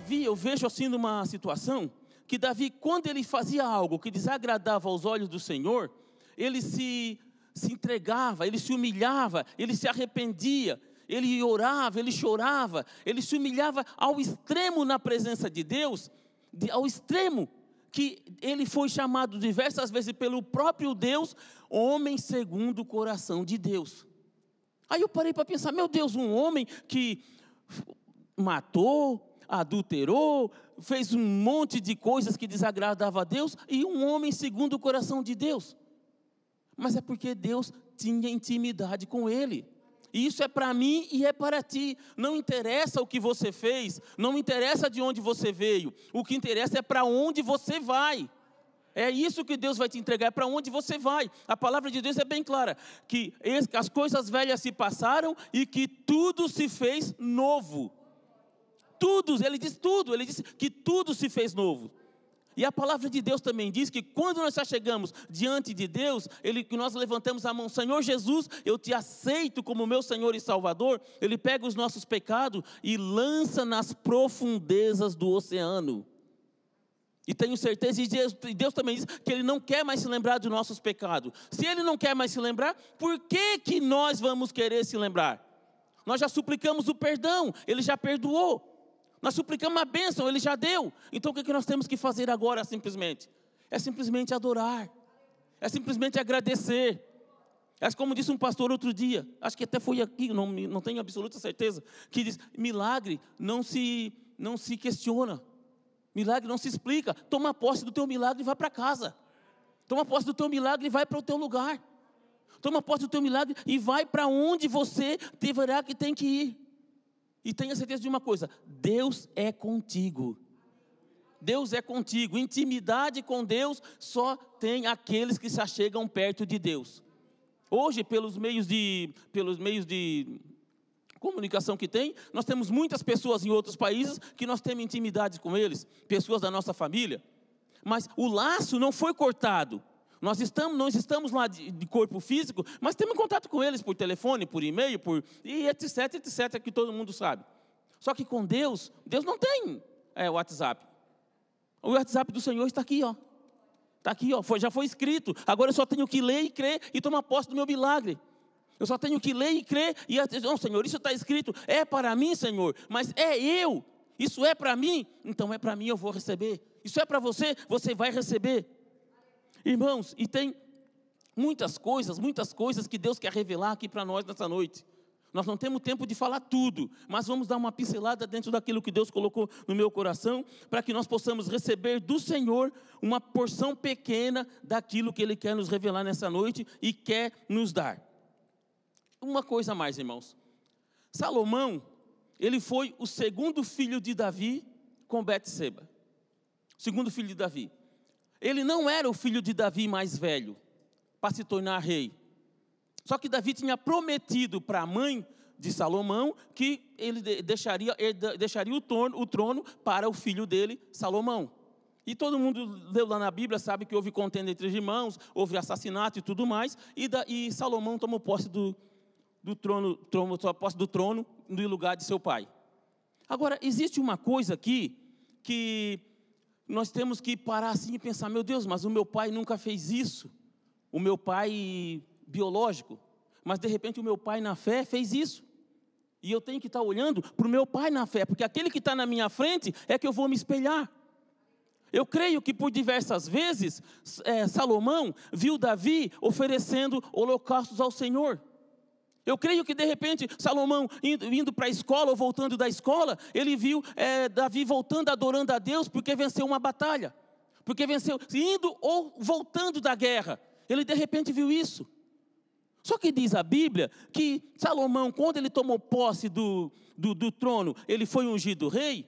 Davi, eu vejo assim numa situação que Davi, quando ele fazia algo que desagradava aos olhos do Senhor, ele se, se entregava, ele se humilhava, ele se arrependia, ele orava, ele chorava, ele se humilhava ao extremo na presença de Deus, ao extremo que ele foi chamado diversas vezes pelo próprio Deus, homem segundo o coração de Deus. Aí eu parei para pensar, meu Deus, um homem que matou, adulterou, fez um monte de coisas que desagradava a Deus e um homem segundo o coração de Deus. Mas é porque Deus tinha intimidade com ele. E isso é para mim e é para ti. Não interessa o que você fez, não interessa de onde você veio. O que interessa é para onde você vai. É isso que Deus vai te entregar, é para onde você vai. A palavra de Deus é bem clara: que as coisas velhas se passaram e que tudo se fez novo tudo, ele diz tudo, ele diz que tudo se fez novo. E a palavra de Deus também diz que quando nós chegamos diante de Deus, ele, que nós levantamos a mão, Senhor Jesus, eu te aceito como meu Senhor e Salvador. Ele pega os nossos pecados e lança nas profundezas do oceano. E tenho certeza, e Deus, Deus, também diz que Ele não quer mais se lembrar dos nossos pecados. Se Ele não quer mais se lembrar, por que, que nós vamos querer se lembrar? Nós já suplicamos o perdão, Ele já perdoou. Nós suplicamos a bênção, Ele já deu. Então o que nós temos que fazer agora simplesmente? É simplesmente adorar, é simplesmente agradecer. É como disse um pastor outro dia, acho que até foi aqui, não, não tenho absoluta certeza, que diz: milagre não se, não se questiona, milagre não se explica. Toma posse do teu milagre e vai para casa. Toma posse do teu milagre e vai para o teu lugar. Toma posse do teu milagre e vai para onde você deverá que tem que ir. E tenha certeza de uma coisa: Deus é contigo. Deus é contigo. Intimidade com Deus só tem aqueles que se achegam perto de Deus. Hoje, pelos meios de, pelos meios de comunicação que tem, nós temos muitas pessoas em outros países que nós temos intimidade com eles, pessoas da nossa família. Mas o laço não foi cortado. Nós estamos, nós estamos lá de, de, corpo físico, mas temos contato com eles por telefone, por e-mail, por e etc, etc, que todo mundo sabe. Só que com Deus, Deus não tem é, WhatsApp. O WhatsApp do Senhor está aqui, ó. Está aqui, ó. Foi, já foi escrito. Agora eu só tenho que ler e crer e tomar posse do meu milagre. Eu só tenho que ler e crer e não, Senhor, isso está escrito. É para mim, Senhor, mas é eu. Isso é para mim, então é para mim, eu vou receber. Isso é para você, você vai receber. Irmãos, e tem muitas coisas, muitas coisas que Deus quer revelar aqui para nós nessa noite. Nós não temos tempo de falar tudo, mas vamos dar uma pincelada dentro daquilo que Deus colocou no meu coração, para que nós possamos receber do Senhor uma porção pequena daquilo que Ele quer nos revelar nessa noite e quer nos dar. Uma coisa mais, irmãos. Salomão, ele foi o segundo filho de Davi com Betseba. Segundo filho de Davi. Ele não era o filho de Davi mais velho para se tornar rei. Só que Davi tinha prometido para a mãe de Salomão que ele deixaria, ele deixaria o, trono, o trono para o filho dele, Salomão. E todo mundo leu lá na Bíblia, sabe que houve contenda entre os irmãos, houve assassinato e tudo mais, e, da, e Salomão tomou posse do, do trono, posse do trono no lugar de seu pai. Agora, existe uma coisa aqui que nós temos que parar assim e pensar: meu Deus, mas o meu pai nunca fez isso. O meu pai biológico. Mas de repente o meu pai na fé fez isso. E eu tenho que estar olhando para o meu pai na fé, porque aquele que está na minha frente é que eu vou me espelhar. Eu creio que por diversas vezes é, Salomão viu Davi oferecendo holocaustos ao Senhor. Eu creio que de repente Salomão indo, para a escola ou voltando da escola, ele viu é, Davi voltando adorando a Deus porque venceu uma batalha, porque venceu, indo ou voltando da guerra. Ele de repente viu isso. Só que diz a Bíblia que Salomão, quando ele tomou posse do, do, do trono, ele foi ungido rei.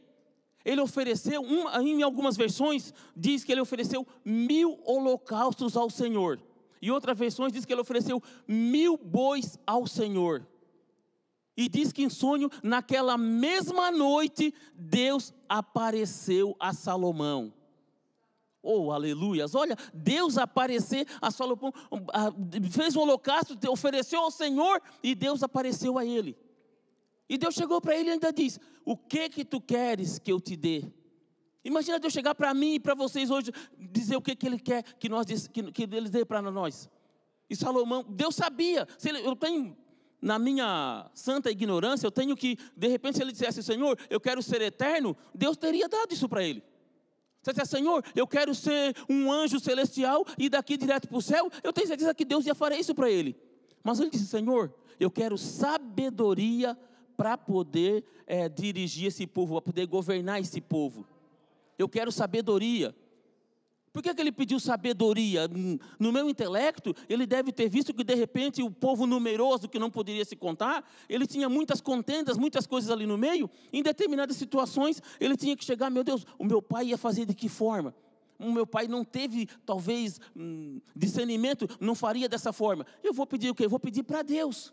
Ele ofereceu, em algumas versões, diz que ele ofereceu mil holocaustos ao Senhor. E outras versões diz que ele ofereceu mil bois ao Senhor. E diz que em sonho, naquela mesma noite, Deus apareceu a Salomão. Oh, aleluias! Olha, Deus apareceu a Salomão, fez um holocausto, ofereceu ao Senhor e Deus apareceu a ele. E Deus chegou para ele e ainda disse: O que que tu queres que eu te dê? Imagina Deus chegar para mim e para vocês hoje dizer o que, que Ele quer que nós que, que Ele dê para nós. E Salomão, Deus sabia. Se ele, eu tenho na minha santa ignorância, eu tenho que, de repente, se ele dissesse, Senhor, eu quero ser eterno, Deus teria dado isso para ele. Se ele dissesse, Senhor, eu quero ser um anjo celestial e daqui direto para o céu, eu tenho certeza que Deus ia fazer isso para ele. Mas ele disse, Senhor, eu quero sabedoria para poder é, dirigir esse povo, para poder governar esse povo. Eu quero sabedoria. Por que, que ele pediu sabedoria? No meu intelecto, ele deve ter visto que de repente o povo numeroso que não poderia se contar, ele tinha muitas contendas, muitas coisas ali no meio. Em determinadas situações, ele tinha que chegar, meu Deus, o meu pai ia fazer de que forma? O meu pai não teve, talvez, hum, discernimento, não faria dessa forma. Eu vou pedir o quê? Eu vou pedir para Deus.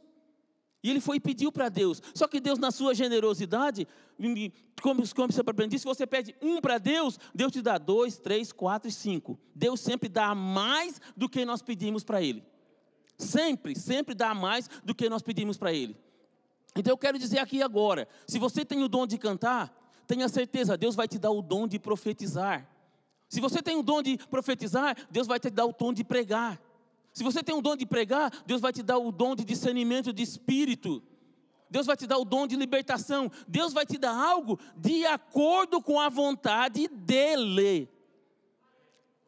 E ele foi e pediu para Deus. Só que Deus, na sua generosidade, como, como você aprendeu, se você pede um para Deus, Deus te dá dois, três, quatro e cinco. Deus sempre dá mais do que nós pedimos para Ele. Sempre, sempre dá mais do que nós pedimos para Ele. Então eu quero dizer aqui agora: se você tem o dom de cantar, tenha certeza, Deus vai te dar o dom de profetizar. Se você tem o dom de profetizar, Deus vai te dar o dom de pregar. Se você tem o dom de pregar, Deus vai te dar o dom de discernimento de espírito. Deus vai te dar o dom de libertação. Deus vai te dar algo de acordo com a vontade dEle.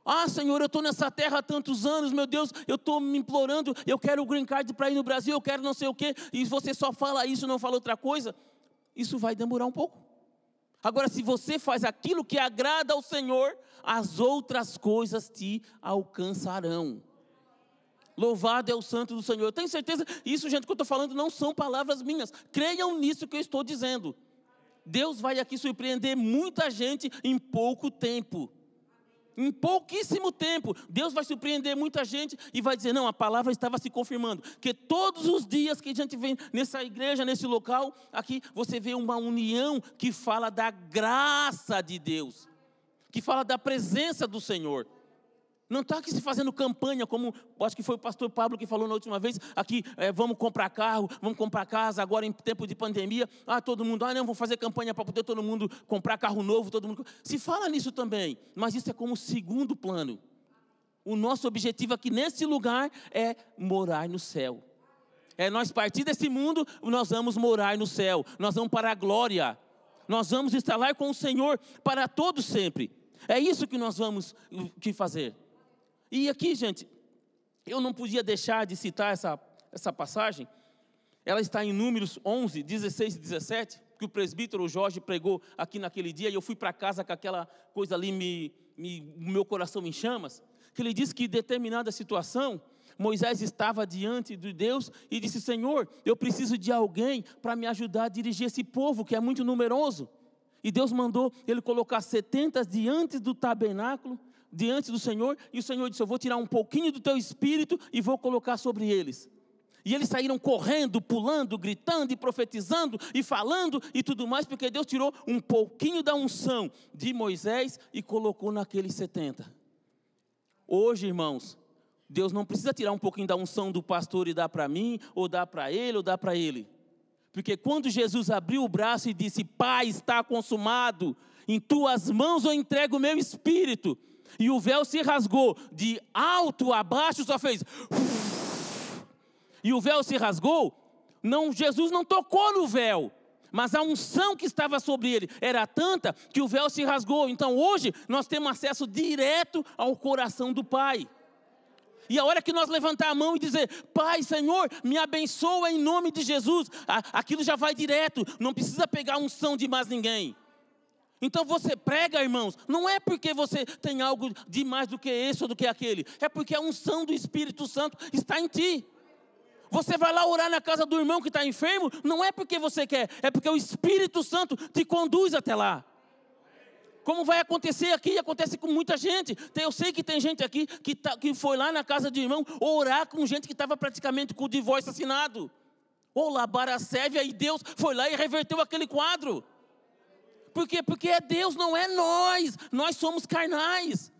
Ah, Senhor, eu estou nessa terra há tantos anos, meu Deus, eu estou me implorando, eu quero o green card para ir no Brasil, eu quero não sei o quê, e você só fala isso, não fala outra coisa, isso vai demorar um pouco. Agora, se você faz aquilo que agrada ao Senhor, as outras coisas te alcançarão. Louvado é o santo do Senhor. Eu tenho certeza, isso, gente, que eu estou falando não são palavras minhas. Creiam nisso que eu estou dizendo. Deus vai aqui surpreender muita gente em pouco tempo. Em pouquíssimo tempo, Deus vai surpreender muita gente e vai dizer: não, a palavra estava se confirmando. Que todos os dias que a gente vem nessa igreja, nesse local, aqui você vê uma união que fala da graça de Deus, que fala da presença do Senhor. Não está aqui se fazendo campanha, como acho que foi o pastor Pablo que falou na última vez, aqui, é, vamos comprar carro, vamos comprar casa, agora em tempo de pandemia, ah, todo mundo, ah, não, vou fazer campanha para poder todo mundo comprar carro novo, todo mundo. Se fala nisso também, mas isso é como segundo plano. O nosso objetivo aqui nesse lugar é morar no céu. É nós partir desse mundo, nós vamos morar no céu, nós vamos para a glória, nós vamos estar lá com o Senhor para todo sempre. É isso que nós vamos que fazer. E aqui, gente, eu não podia deixar de citar essa, essa passagem. Ela está em Números 11, 16 e 17, que o presbítero Jorge pregou aqui naquele dia, e eu fui para casa com aquela coisa ali, me, me, meu coração em chamas. Que ele disse que em determinada situação, Moisés estava diante de Deus e disse: Senhor, eu preciso de alguém para me ajudar a dirigir esse povo que é muito numeroso. E Deus mandou ele colocar 70 diante do tabernáculo diante do Senhor, e o Senhor disse: Eu vou tirar um pouquinho do teu espírito e vou colocar sobre eles. E eles saíram correndo, pulando, gritando e profetizando e falando e tudo mais, porque Deus tirou um pouquinho da unção de Moisés e colocou naqueles 70. Hoje, irmãos, Deus não precisa tirar um pouquinho da unção do pastor e dar para mim, ou dar para ele, ou dar para ele. Porque quando Jesus abriu o braço e disse: Pai, está consumado, em tuas mãos eu entrego o meu espírito e o véu se rasgou de alto a baixo, só fez. E o véu se rasgou. Não, Jesus não tocou no véu, mas a unção que estava sobre ele era tanta que o véu se rasgou. Então hoje nós temos acesso direto ao coração do Pai. E a hora que nós levantar a mão e dizer, Pai, Senhor, me abençoa em nome de Jesus, aquilo já vai direto, não precisa pegar unção de mais ninguém. Então você prega, irmãos, não é porque você tem algo de mais do que esse ou do que aquele, é porque a unção do Espírito Santo está em ti. Você vai lá orar na casa do irmão que está enfermo, não é porque você quer, é porque o Espírito Santo te conduz até lá. Como vai acontecer aqui, acontece com muita gente. Eu sei que tem gente aqui que, tá, que foi lá na casa de irmão orar com gente que estava praticamente com o divórcio assinado. Ou labar a sévia e Deus foi lá e reverteu aquele quadro. Por quê? Porque é Deus, não é nós. Nós somos carnais.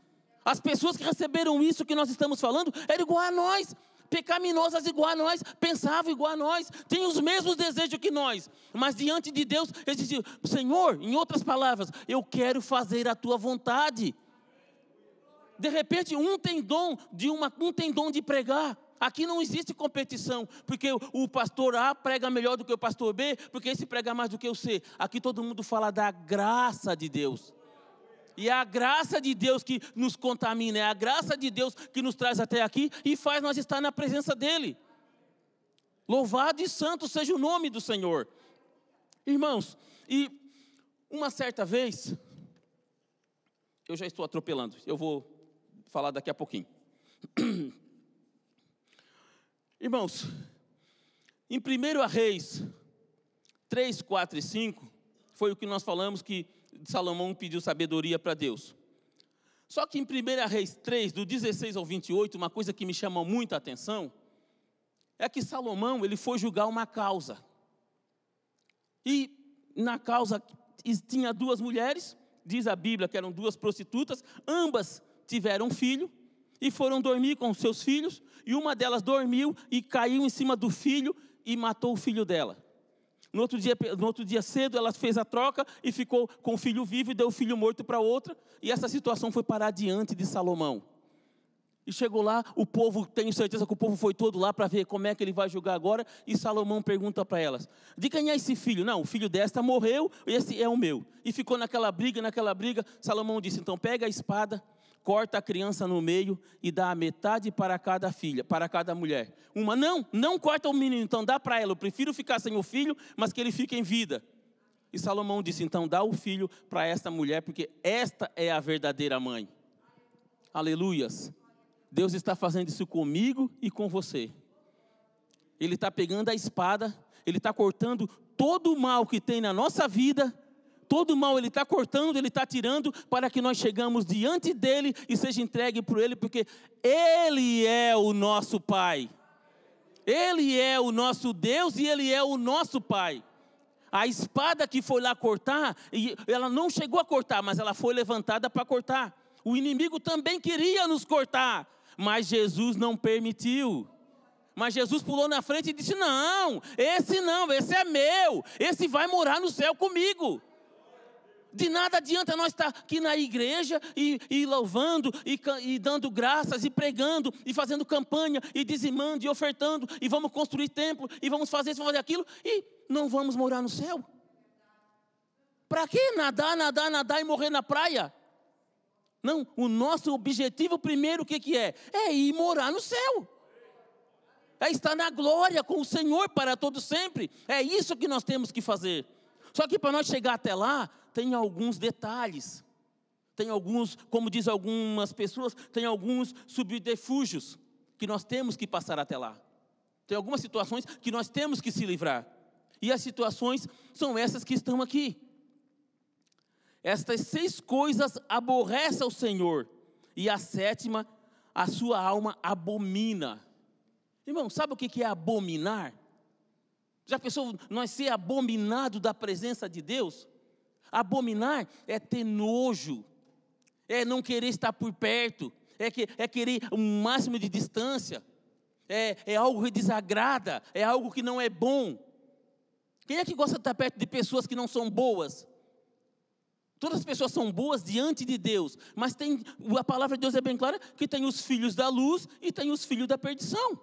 As pessoas que receberam isso que nós estamos falando eram igual a nós. pecaminosas igual a nós, pensavam igual a nós, têm os mesmos desejos que nós, mas diante de Deus, eles diziam: Senhor, em outras palavras, eu quero fazer a tua vontade. De repente, um tem dom de uma, um tem dom de pregar. Aqui não existe competição, porque o pastor A prega melhor do que o pastor B, porque esse prega mais do que o C. Aqui todo mundo fala da graça de Deus. E é a graça de Deus que nos contamina, é a graça de Deus que nos traz até aqui e faz nós estar na presença dEle. Louvado e santo seja o nome do Senhor. Irmãos, e uma certa vez, eu já estou atropelando, eu vou falar daqui a pouquinho. Irmãos, em 1 Reis 3, 4 e 5, foi o que nós falamos que Salomão pediu sabedoria para Deus. Só que em 1 Reis 3, do 16 ao 28, uma coisa que me chama muito a atenção é que Salomão ele foi julgar uma causa. E na causa tinha duas mulheres, diz a Bíblia que eram duas prostitutas, ambas tiveram filho e foram dormir com seus filhos, e uma delas dormiu e caiu em cima do filho e matou o filho dela. No outro, dia, no outro dia cedo, ela fez a troca e ficou com o filho vivo e deu o filho morto para outra. E essa situação foi parar diante de Salomão. E chegou lá, o povo, tenho certeza que o povo foi todo lá para ver como é que ele vai julgar agora. E Salomão pergunta para elas: De quem é esse filho? Não, o filho desta morreu, esse é o meu. E ficou naquela briga, naquela briga. Salomão disse: Então pega a espada corta a criança no meio e dá a metade para cada filha, para cada mulher. Uma, não, não corta o menino, então dá para ela. Eu prefiro ficar sem o filho, mas que ele fique em vida. E Salomão disse: então dá o filho para esta mulher, porque esta é a verdadeira mãe. Aleluias. Deus está fazendo isso comigo e com você. Ele está pegando a espada, ele está cortando todo o mal que tem na nossa vida todo mal ele está cortando, ele está tirando, para que nós chegamos diante dele e seja entregue por ele, porque ele é o nosso Pai. Ele é o nosso Deus e ele é o nosso Pai. A espada que foi lá cortar, ela não chegou a cortar, mas ela foi levantada para cortar. O inimigo também queria nos cortar, mas Jesus não permitiu. Mas Jesus pulou na frente e disse: Não, esse não, esse é meu, esse vai morar no céu comigo. De nada adianta nós estar aqui na igreja e, e louvando, e, e, dando graças, e pregando, e fazendo campanha, e dizimando, e ofertando, e vamos construir templo, e vamos fazer isso, vamos fazer aquilo, e não vamos morar no céu. Para que nadar, nadar, nadar e morrer na praia? Não, o nosso objetivo primeiro, o que, que é? É ir morar no céu. É estar na glória com o Senhor para todo sempre. É isso que nós temos que fazer. Só que para nós chegar até lá, tem alguns detalhes. Tem alguns, como diz algumas pessoas, tem alguns subterfúgios que nós temos que passar até lá. Tem algumas situações que nós temos que se livrar. E as situações são essas que estão aqui. Estas seis coisas aborrece ao Senhor, e a sétima, a sua alma abomina. Irmão, sabe o que é abominar? Já pensou nós ser abominado da presença de Deus? Abominar é ter nojo, é não querer estar por perto, é, que, é querer um máximo de distância, é, é algo que desagrada, é algo que não é bom. Quem é que gosta de estar perto de pessoas que não são boas? Todas as pessoas são boas diante de Deus, mas tem, a palavra de Deus é bem clara que tem os filhos da luz e tem os filhos da perdição.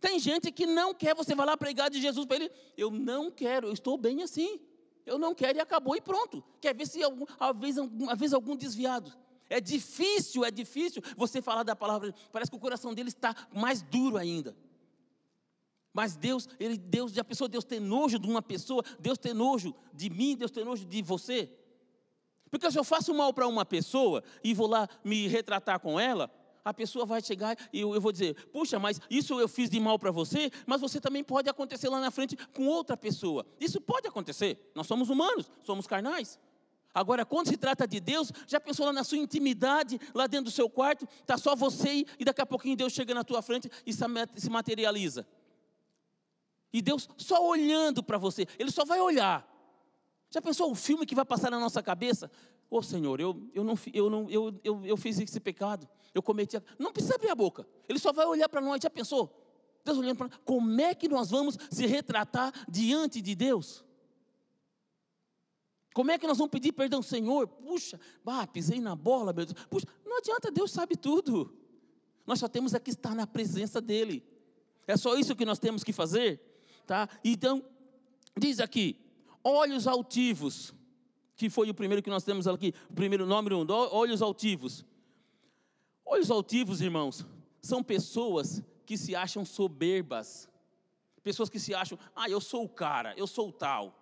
Tem gente que não quer, você vai lá pregar de Jesus para ele, eu não quero, eu estou bem assim eu não quero e acabou e pronto. Quer ver se algum, às, vezes, às vezes algum desviado. É difícil, é difícil você falar da palavra. Parece que o coração dele está mais duro ainda. Mas Deus, ele, Deus, já pensou Deus ter nojo de uma pessoa, Deus ter nojo de mim, Deus ter nojo de você? Porque se eu faço mal para uma pessoa e vou lá me retratar com ela, a pessoa vai chegar e eu, vou dizer: puxa, mas isso eu fiz de mal para você, mas você também pode acontecer lá na frente com outra pessoa. Isso pode acontecer. Nós somos humanos, somos carnais. Agora, quando se trata de Deus, já pensou lá na sua intimidade, lá dentro do seu quarto, está só você e daqui a pouquinho Deus chega na tua frente e se materializa. E Deus só olhando para você, Ele só vai olhar. Já pensou o filme que vai passar na nossa cabeça? Ô oh, Senhor, eu, eu, não, eu, não, eu, eu, eu fiz esse pecado, eu cometi. Não precisa abrir a boca, ele só vai olhar para nós, já pensou? Deus olhando para nós, como é que nós vamos se retratar diante de Deus? Como é que nós vamos pedir perdão, Senhor? Puxa, bah, pisei na bola, meu Deus. Puxa, não adianta, Deus sabe tudo. Nós só temos é que estar na presença dEle. É só isso que nós temos que fazer, tá? Então, diz aqui, olhos altivos que foi o primeiro que nós temos aqui, o primeiro nome, olhos altivos. Olhos altivos, irmãos, são pessoas que se acham soberbas. Pessoas que se acham, ah, eu sou o cara, eu sou o tal,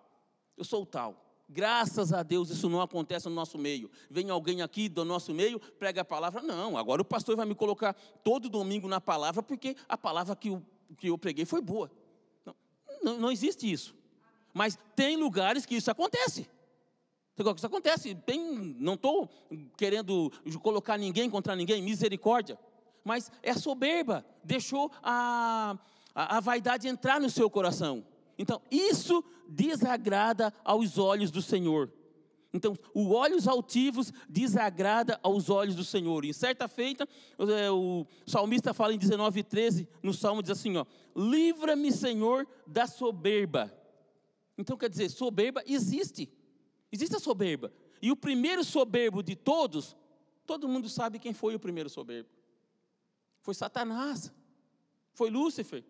eu sou o tal. Graças a Deus isso não acontece no nosso meio. Vem alguém aqui do nosso meio, prega a palavra. Não, agora o pastor vai me colocar todo domingo na palavra, porque a palavra que eu, que eu preguei foi boa. Não, não existe isso. Mas tem lugares que isso acontece. Isso acontece, bem, não estou querendo colocar ninguém contra ninguém, misericórdia, mas é soberba, deixou a, a, a vaidade entrar no seu coração. Então, isso desagrada aos olhos do Senhor. Então, os olhos altivos desagrada aos olhos do Senhor. Em certa feita, é, o salmista fala em 19, 13, no salmo diz assim: ó, livra-me, Senhor, da soberba. Então, quer dizer, soberba existe. Existe a soberba. E o primeiro soberbo de todos, todo mundo sabe quem foi o primeiro soberbo. Foi Satanás. Foi Lúcifer.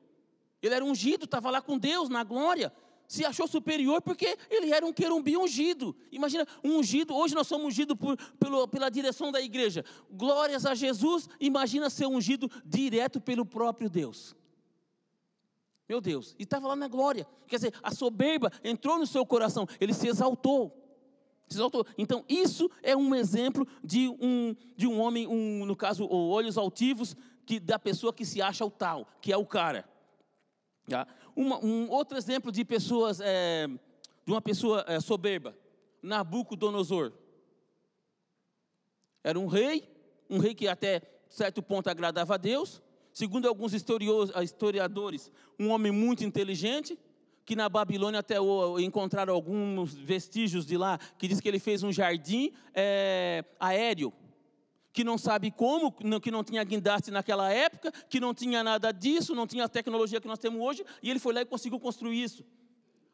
Ele era ungido, estava lá com Deus na glória. Se achou superior porque ele era um querumbi ungido. Imagina, um ungido, hoje nós somos ungidos por, pelo, pela direção da igreja. Glórias a Jesus, imagina ser ungido direto pelo próprio Deus. Meu Deus, e estava lá na glória. Quer dizer, a soberba entrou no seu coração, ele se exaltou. Então, isso é um exemplo de um, de um homem, um, no caso, olhos altivos, que, da pessoa que se acha o tal, que é o cara. Tá? Uma, um outro exemplo de pessoas, é, de uma pessoa é, soberba, Nabucodonosor. Era um rei, um rei que até certo ponto agradava a Deus. Segundo alguns historiadores, um homem muito inteligente, que na Babilônia até encontraram alguns vestígios de lá, que diz que ele fez um jardim é, aéreo, que não sabe como, que não tinha guindaste naquela época, que não tinha nada disso, não tinha a tecnologia que nós temos hoje, e ele foi lá e conseguiu construir isso.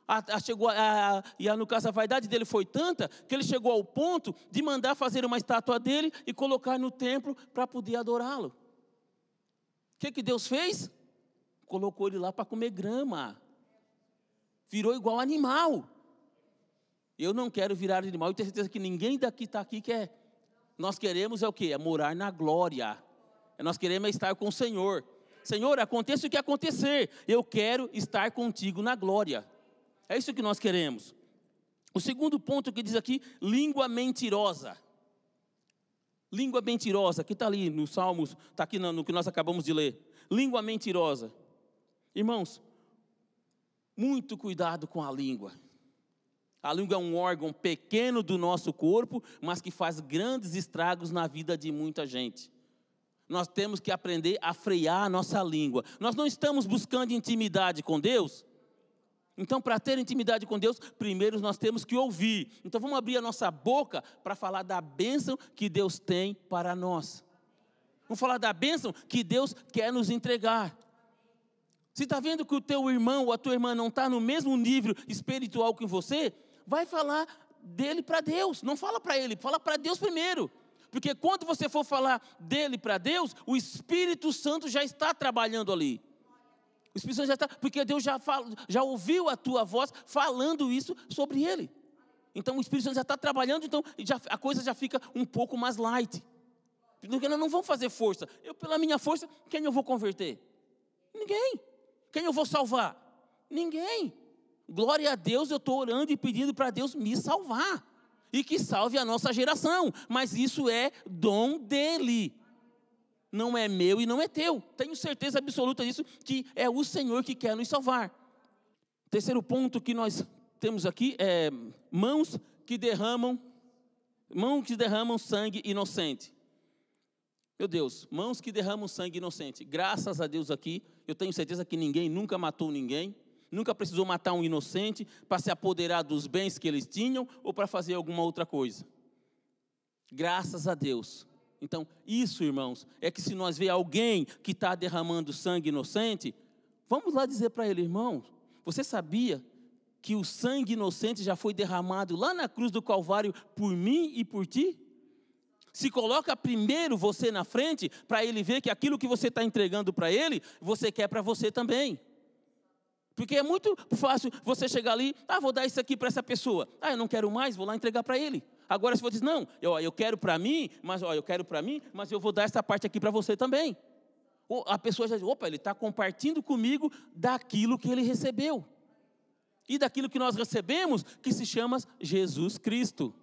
A, a, chegou a, e no caso a vaidade dele foi tanta que ele chegou ao ponto de mandar fazer uma estátua dele e colocar no templo para poder adorá-lo. O que, que Deus fez? Colocou ele lá para comer grama virou igual animal. Eu não quero virar animal, eu tenho certeza que ninguém daqui está aqui quer. Nós queremos é o quê? É morar na glória. É nós queremos estar com o Senhor. Senhor, aconteça o que acontecer, eu quero estar contigo na glória. É isso que nós queremos. O segundo ponto que diz aqui, língua mentirosa. Língua mentirosa, que está ali no Salmos, está aqui no que nós acabamos de ler. Língua mentirosa. Irmãos, muito cuidado com a língua. A língua é um órgão pequeno do nosso corpo, mas que faz grandes estragos na vida de muita gente. Nós temos que aprender a frear a nossa língua. Nós não estamos buscando intimidade com Deus. Então, para ter intimidade com Deus, primeiro nós temos que ouvir. Então, vamos abrir a nossa boca para falar da bênção que Deus tem para nós. Vamos falar da bênção que Deus quer nos entregar. Se está vendo que o teu irmão ou a tua irmã não está no mesmo nível espiritual que você, vai falar dele para Deus. Não fala para ele, fala para Deus primeiro. Porque quando você for falar dele para Deus, o Espírito Santo já está trabalhando ali. O Espírito Santo já está, porque Deus já, fala, já ouviu a tua voz falando isso sobre ele. Então o Espírito Santo já está trabalhando, então já, a coisa já fica um pouco mais light. Porque nós não vamos fazer força. Eu, pela minha força, quem eu vou converter? Ninguém. Quem eu vou salvar? Ninguém. Glória a Deus, eu estou orando e pedindo para Deus me salvar. E que salve a nossa geração. Mas isso é dom dele. Não é meu e não é teu. Tenho certeza absoluta disso, que é o Senhor que quer nos salvar. Terceiro ponto que nós temos aqui é mãos que derramam, mãos que derramam sangue inocente. Meu Deus, mãos que derramam sangue inocente. Graças a Deus aqui, eu tenho certeza que ninguém nunca matou ninguém, nunca precisou matar um inocente para se apoderar dos bens que eles tinham ou para fazer alguma outra coisa. Graças a Deus. Então, isso, irmãos, é que se nós ver alguém que está derramando sangue inocente, vamos lá dizer para ele, irmão, você sabia que o sangue inocente já foi derramado lá na cruz do Calvário por mim e por ti? Se coloca primeiro você na frente, para ele ver que aquilo que você está entregando para ele, você quer para você também. Porque é muito fácil você chegar ali, ah, vou dar isso aqui para essa pessoa. Ah, eu não quero mais, vou lá entregar para ele. Agora, se você diz, não, eu, eu quero para mim, mas ó, eu quero para mim, mas eu vou dar essa parte aqui para você também. Ou a pessoa já diz, opa, ele está compartilhando comigo daquilo que ele recebeu. E daquilo que nós recebemos, que se chama Jesus Cristo,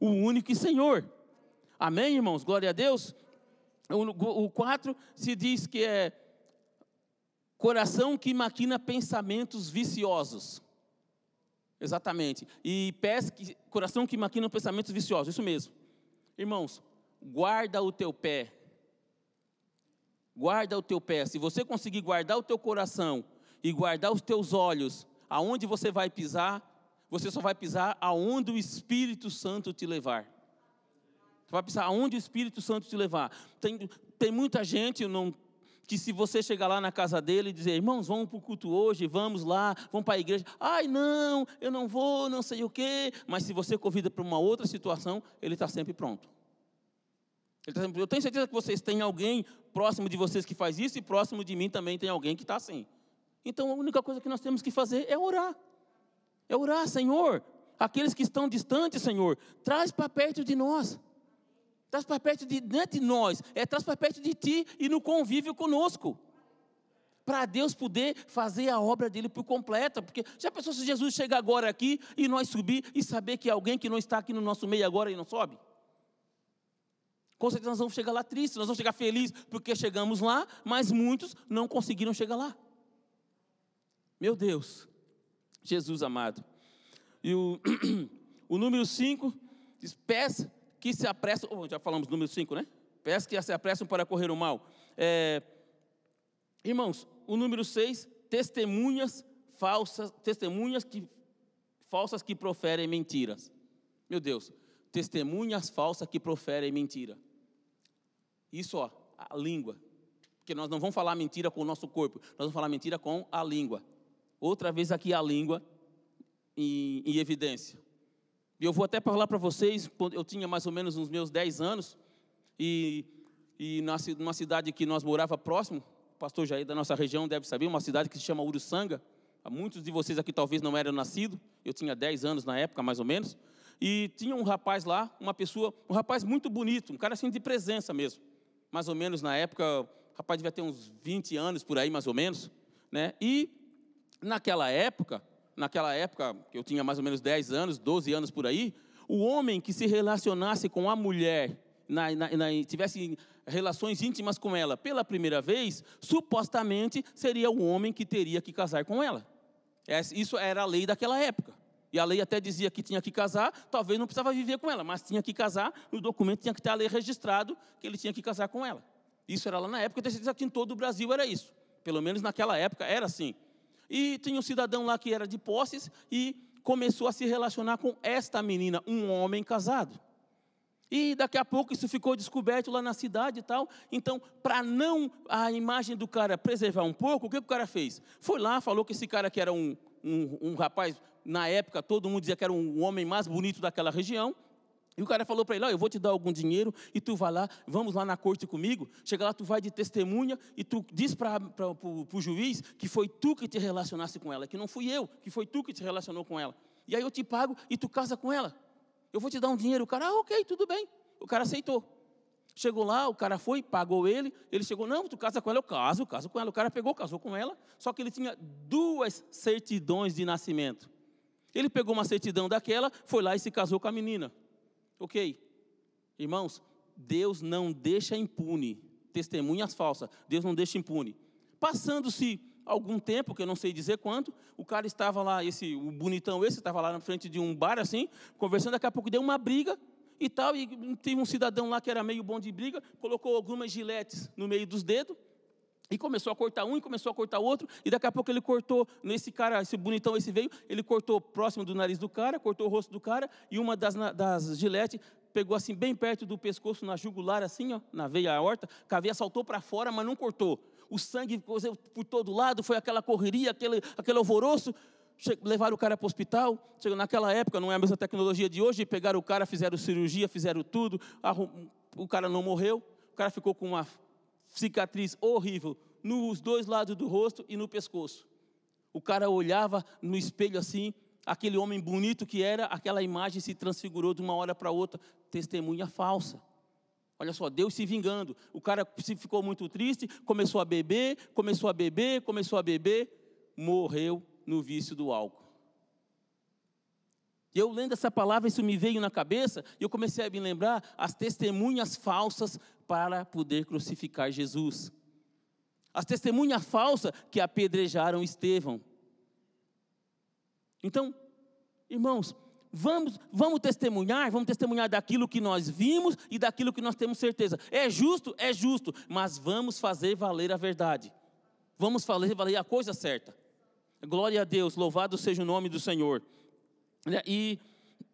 o único Senhor. Amém, irmãos? Glória a Deus. O 4 se diz que é coração que maquina pensamentos viciosos. Exatamente. E pés que, coração que maquina pensamentos viciosos. Isso mesmo. Irmãos, guarda o teu pé. Guarda o teu pé. Se você conseguir guardar o teu coração e guardar os teus olhos, aonde você vai pisar, você só vai pisar aonde o Espírito Santo te levar. Você vai pensar aonde o Espírito Santo te levar. Tem, tem muita gente, não, que se você chegar lá na casa dele e dizer, irmãos, vamos para o culto hoje, vamos lá, vamos para a igreja. Ai, não, eu não vou, não sei o quê. Mas se você convida para uma outra situação, ele está sempre pronto. Tá eu tenho certeza que vocês têm alguém próximo de vocês que faz isso e próximo de mim também tem alguém que está assim. Então a única coisa que nós temos que fazer é orar. É orar, Senhor. Aqueles que estão distantes, Senhor, traz para perto de nós. Traz para perto de, não é de nós, é traz para perto de ti e no convívio conosco. Para Deus poder fazer a obra dele por completa. Porque já pensou se Jesus chega agora aqui e nós subir e saber que alguém que não está aqui no nosso meio agora e não sobe? Com certeza nós vamos chegar lá tristes, nós vamos chegar felizes porque chegamos lá, mas muitos não conseguiram chegar lá. Meu Deus, Jesus amado. E o, o número 5 diz: peça que se apressam, oh, já falamos número 5, né? Pés que se apressam para correr o mal. É, irmãos, o número 6, testemunhas falsas, testemunhas que, falsas que proferem mentiras. Meu Deus, testemunhas falsas que proferem mentira. Isso, ó, a língua. Porque nós não vamos falar mentira com o nosso corpo, nós vamos falar mentira com a língua. Outra vez aqui a língua em, em evidência. E eu vou até falar para vocês, quando eu tinha mais ou menos uns meus 10 anos, e, e numa cidade que nós morava próximo, o pastor Jair da nossa região deve saber, uma cidade que se chama Uruçanga. Muitos de vocês aqui talvez não eram nascidos, eu tinha 10 anos na época, mais ou menos. E tinha um rapaz lá, uma pessoa, um rapaz muito bonito, um cara assim de presença mesmo. Mais ou menos na época, o rapaz devia ter uns 20 anos por aí, mais ou menos. Né? E naquela época, naquela época, que eu tinha mais ou menos 10 anos, 12 anos por aí, o homem que se relacionasse com a mulher, na, na, na, tivesse relações íntimas com ela pela primeira vez, supostamente seria o homem que teria que casar com ela. Isso era a lei daquela época. E a lei até dizia que tinha que casar, talvez não precisava viver com ela, mas tinha que casar, no documento tinha que ter a lei registrado que ele tinha que casar com ela. Isso era lá na época, eu tenho certeza que em todo o Brasil era isso. Pelo menos naquela época era assim. E tinha um cidadão lá que era de posses e começou a se relacionar com esta menina, um homem casado. E daqui a pouco isso ficou descoberto lá na cidade e tal. Então, para não a imagem do cara preservar um pouco, o que o cara fez? Foi lá, falou que esse cara que era um, um, um rapaz, na época todo mundo dizia que era um homem mais bonito daquela região. E o cara falou para ele: oh, Eu vou te dar algum dinheiro e tu vai lá, vamos lá na corte comigo. Chega lá, tu vai de testemunha e tu diz para o juiz que foi tu que te relacionaste com ela, que não fui eu, que foi tu que te relacionou com ela. E aí eu te pago e tu casa com ela. Eu vou te dar um dinheiro. O cara, ah, ok, tudo bem. O cara aceitou. Chegou lá, o cara foi, pagou ele. Ele chegou, não, tu casa com ela, eu caso, caso com ela. O cara pegou, casou com ela. Só que ele tinha duas certidões de nascimento. Ele pegou uma certidão daquela, foi lá e se casou com a menina. Ok. Irmãos, Deus não deixa impune testemunhas falsas. Deus não deixa impune. Passando-se algum tempo, que eu não sei dizer quanto, o cara estava lá, esse, o bonitão esse, estava lá na frente de um bar assim, conversando, daqui a pouco deu uma briga e tal, e teve um cidadão lá que era meio bom de briga, colocou algumas giletes no meio dos dedos, e começou a cortar um e começou a cortar outro, e daqui a pouco ele cortou, nesse cara, esse bonitão, esse veio, ele cortou próximo do nariz do cara, cortou o rosto do cara, e uma das, das giletes pegou assim bem perto do pescoço, na jugular, assim, ó, na veia aorta, a veia saltou para fora, mas não cortou. O sangue por todo lado, foi aquela correria, aquele, aquele alvoroço. Levaram o cara para o hospital. Naquela época, não é a mesma tecnologia de hoje, pegaram o cara, fizeram cirurgia, fizeram tudo. O cara não morreu, o cara ficou com uma cicatriz horrível nos dois lados do rosto e no pescoço. O cara olhava no espelho assim, aquele homem bonito que era, aquela imagem se transfigurou de uma hora para outra, testemunha falsa. Olha só, Deus se vingando. O cara ficou muito triste, começou a beber, começou a beber, começou a beber, morreu no vício do álcool. E eu lendo essa palavra, isso me veio na cabeça, e eu comecei a me lembrar as testemunhas falsas para poder crucificar Jesus. As testemunhas falsas que apedrejaram Estevão. Então, irmãos, vamos, vamos testemunhar, vamos testemunhar daquilo que nós vimos e daquilo que nós temos certeza. É justo? É justo, mas vamos fazer valer a verdade. Vamos fazer valer a coisa certa. Glória a Deus, louvado seja o nome do Senhor. E,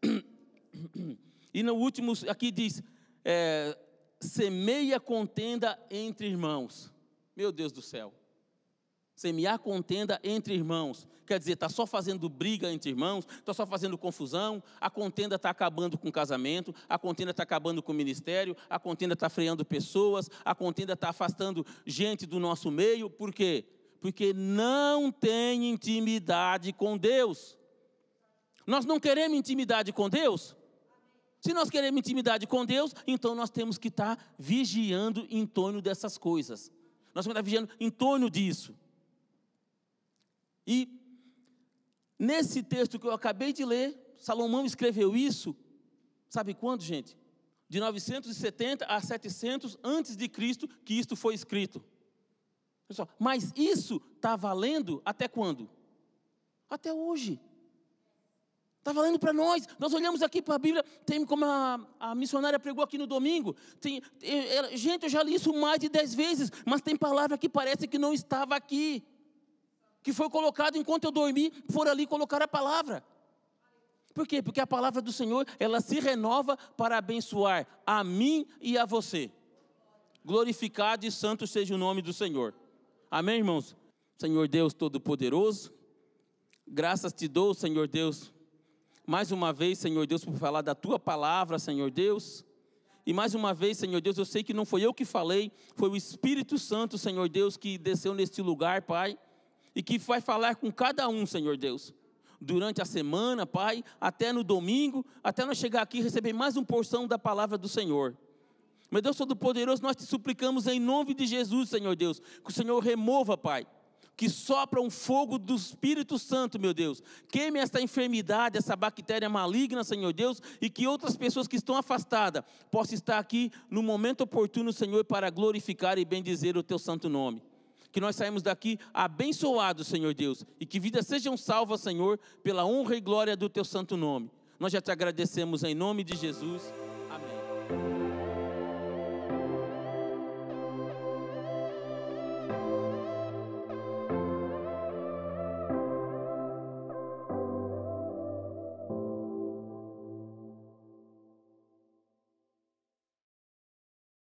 e no último, aqui diz: é, semeia contenda entre irmãos. Meu Deus do céu. Semear contenda entre irmãos. Quer dizer, está só fazendo briga entre irmãos, está só fazendo confusão, a contenda está acabando com o casamento, a contenda está acabando com o ministério, a contenda está freando pessoas, a contenda está afastando gente do nosso meio. Por quê? Porque não tem intimidade com Deus. Nós não queremos intimidade com Deus? Se nós queremos intimidade com Deus, então nós temos que estar vigiando em torno dessas coisas. Nós temos que estar vigiando em torno disso. E nesse texto que eu acabei de ler, Salomão escreveu isso, sabe quando, gente? De 970 a 700 antes de Cristo que isto foi escrito. Pessoal, mas isso está valendo até quando? Até hoje. Está valendo para nós. Nós olhamos aqui para a Bíblia, tem como a, a, missionária pregou aqui no domingo. Tem, gente, eu já li isso mais de dez vezes, mas tem palavra que parece que não estava aqui que foi colocado enquanto eu dormi, foram ali colocar a palavra. Por quê? Porque a palavra do Senhor, ela se renova para abençoar a mim e a você. Glorificado e santo seja o nome do Senhor. Amém, irmãos? Senhor Deus Todo-Poderoso, graças te dou, Senhor Deus, mais uma vez, Senhor Deus, por falar da tua palavra, Senhor Deus. E mais uma vez, Senhor Deus, eu sei que não foi eu que falei, foi o Espírito Santo, Senhor Deus, que desceu neste lugar, Pai e que vai falar com cada um, Senhor Deus. Durante a semana, Pai, até no domingo, até nós chegar aqui e receber mais uma porção da palavra do Senhor. Meu Deus Todo-Poderoso, nós te suplicamos em nome de Jesus, Senhor Deus, que o Senhor remova, Pai, que sopra um fogo do Espírito Santo, meu Deus. Queime esta enfermidade, essa bactéria maligna, Senhor Deus, e que outras pessoas que estão afastadas possam estar aqui no momento oportuno, Senhor, para glorificar e bendizer o teu santo nome que nós saímos daqui abençoados, Senhor Deus, e que vidas sejam salvas, Senhor, pela honra e glória do teu santo nome. Nós já te agradecemos em nome de Jesus. Amém.